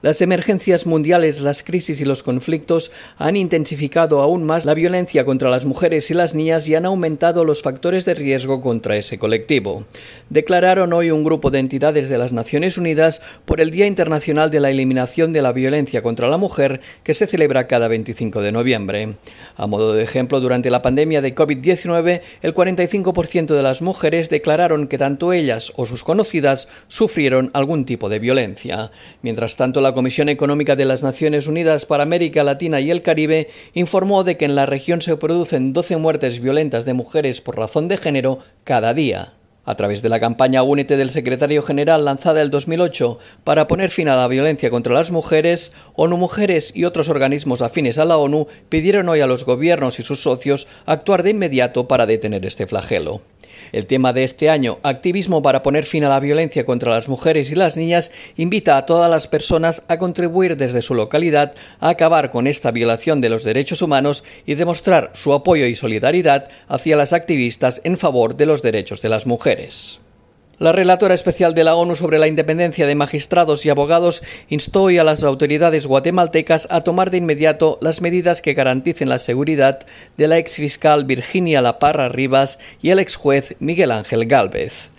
Las emergencias mundiales, las crisis y los conflictos han intensificado aún más la violencia contra las mujeres y las niñas y han aumentado los factores de riesgo contra ese colectivo. Declararon hoy un grupo de entidades de las Naciones Unidas por el Día Internacional de la Eliminación de la Violencia contra la Mujer que se celebra cada 25 de noviembre. A modo de ejemplo, durante la pandemia de COVID-19, el 45% de las mujeres declararon que tanto ellas o sus conocidas sufrieron algún tipo de violencia. Mientras tanto, la Comisión Económica de las Naciones Unidas para América Latina y el Caribe informó de que en la región se producen 12 muertes violentas de mujeres por razón de género cada día. A través de la campaña Únete del secretario general lanzada el 2008 para poner fin a la violencia contra las mujeres, ONU Mujeres y otros organismos afines a la ONU pidieron hoy a los gobiernos y sus socios actuar de inmediato para detener este flagelo. El tema de este año, Activismo para poner fin a la violencia contra las mujeres y las niñas, invita a todas las personas a contribuir desde su localidad a acabar con esta violación de los derechos humanos y demostrar su apoyo y solidaridad hacia las activistas en favor de los derechos de las mujeres. La relatora especial de la ONU sobre la independencia de magistrados y abogados instó hoy a las autoridades guatemaltecas a tomar de inmediato las medidas que garanticen la seguridad de la ex fiscal Virginia La Parra Rivas y el ex juez Miguel Ángel Gálvez.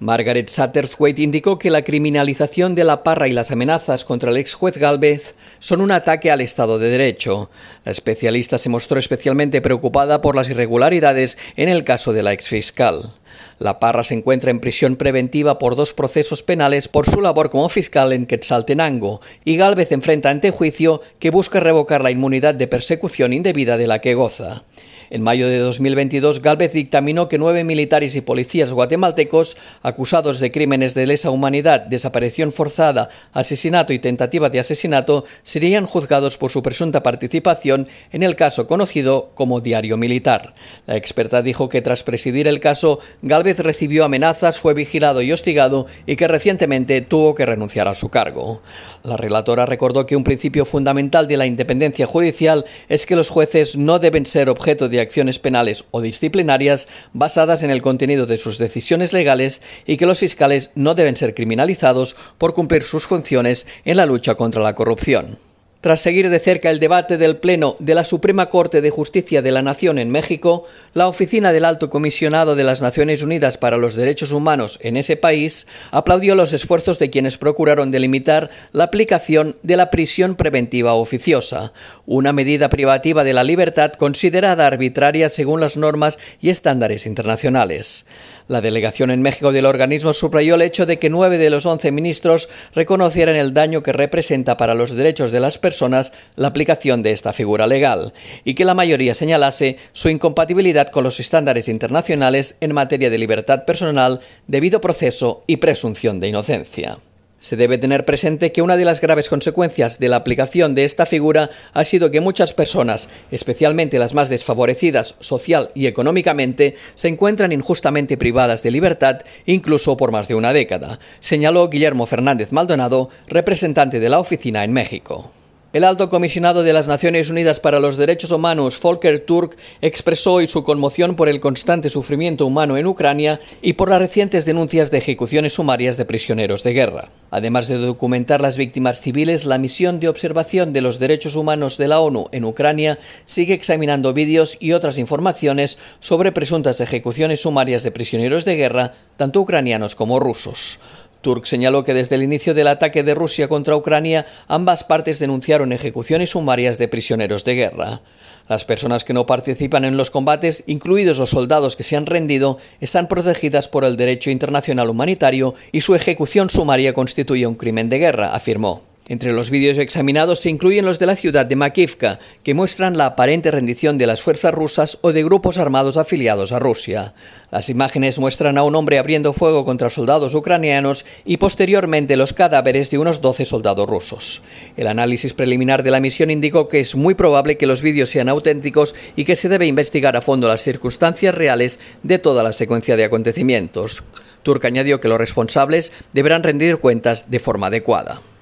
Margaret Satterthwaite indicó que la criminalización de la parra y las amenazas contra el ex juez Galvez son un ataque al Estado de Derecho. La especialista se mostró especialmente preocupada por las irregularidades en el caso de la ex fiscal. La Parra se encuentra en prisión preventiva por dos procesos penales por su labor como fiscal en Quetzaltenango y Galvez enfrenta ante juicio que busca revocar la inmunidad de persecución indebida de la que goza. En mayo de 2022, Galvez dictaminó que nueve militares y policías guatemaltecos acusados de crímenes de lesa humanidad, desaparición forzada, asesinato y tentativa de asesinato serían juzgados por su presunta participación en el caso conocido como Diario Militar. La experta dijo que tras presidir el caso, Galvez recibió amenazas, fue vigilado y hostigado y que recientemente tuvo que renunciar a su cargo. La relatora recordó que un principio fundamental de la independencia judicial es que los jueces no deben ser objeto de de acciones penales o disciplinarias basadas en el contenido de sus decisiones legales y que los fiscales no deben ser criminalizados por cumplir sus funciones en la lucha contra la corrupción. Tras seguir de cerca el debate del Pleno de la Suprema Corte de Justicia de la Nación en México, la Oficina del Alto Comisionado de las Naciones Unidas para los Derechos Humanos en ese país aplaudió los esfuerzos de quienes procuraron delimitar la aplicación de la prisión preventiva oficiosa, una medida privativa de la libertad considerada arbitraria según las normas y estándares internacionales. La delegación en México del organismo subrayó el hecho de que nueve de los once ministros reconocieran el daño que representa para los derechos de las personas la aplicación de esta figura legal, y que la mayoría señalase su incompatibilidad con los estándares internacionales en materia de libertad personal, debido proceso y presunción de inocencia. Se debe tener presente que una de las graves consecuencias de la aplicación de esta figura ha sido que muchas personas, especialmente las más desfavorecidas social y económicamente, se encuentran injustamente privadas de libertad incluso por más de una década, señaló Guillermo Fernández Maldonado, representante de la oficina en México. El alto comisionado de las Naciones Unidas para los Derechos Humanos, Volker Turk, expresó hoy su conmoción por el constante sufrimiento humano en Ucrania y por las recientes denuncias de ejecuciones sumarias de prisioneros de guerra. Además de documentar las víctimas civiles, la misión de observación de los derechos humanos de la ONU en Ucrania sigue examinando vídeos y otras informaciones sobre presuntas ejecuciones sumarias de prisioneros de guerra, tanto ucranianos como rusos. Turk señaló que desde el inicio del ataque de Rusia contra Ucrania, ambas partes denunciaron ejecuciones sumarias de prisioneros de guerra. Las personas que no participan en los combates, incluidos los soldados que se han rendido, están protegidas por el derecho internacional humanitario y su ejecución sumaria constituye un crimen de guerra, afirmó. Entre los vídeos examinados se incluyen los de la ciudad de Makivka, que muestran la aparente rendición de las fuerzas rusas o de grupos armados afiliados a Rusia. Las imágenes muestran a un hombre abriendo fuego contra soldados ucranianos y posteriormente los cadáveres de unos 12 soldados rusos. El análisis preliminar de la misión indicó que es muy probable que los vídeos sean auténticos y que se debe investigar a fondo las circunstancias reales de toda la secuencia de acontecimientos. Turk añadió que los responsables deberán rendir cuentas de forma adecuada.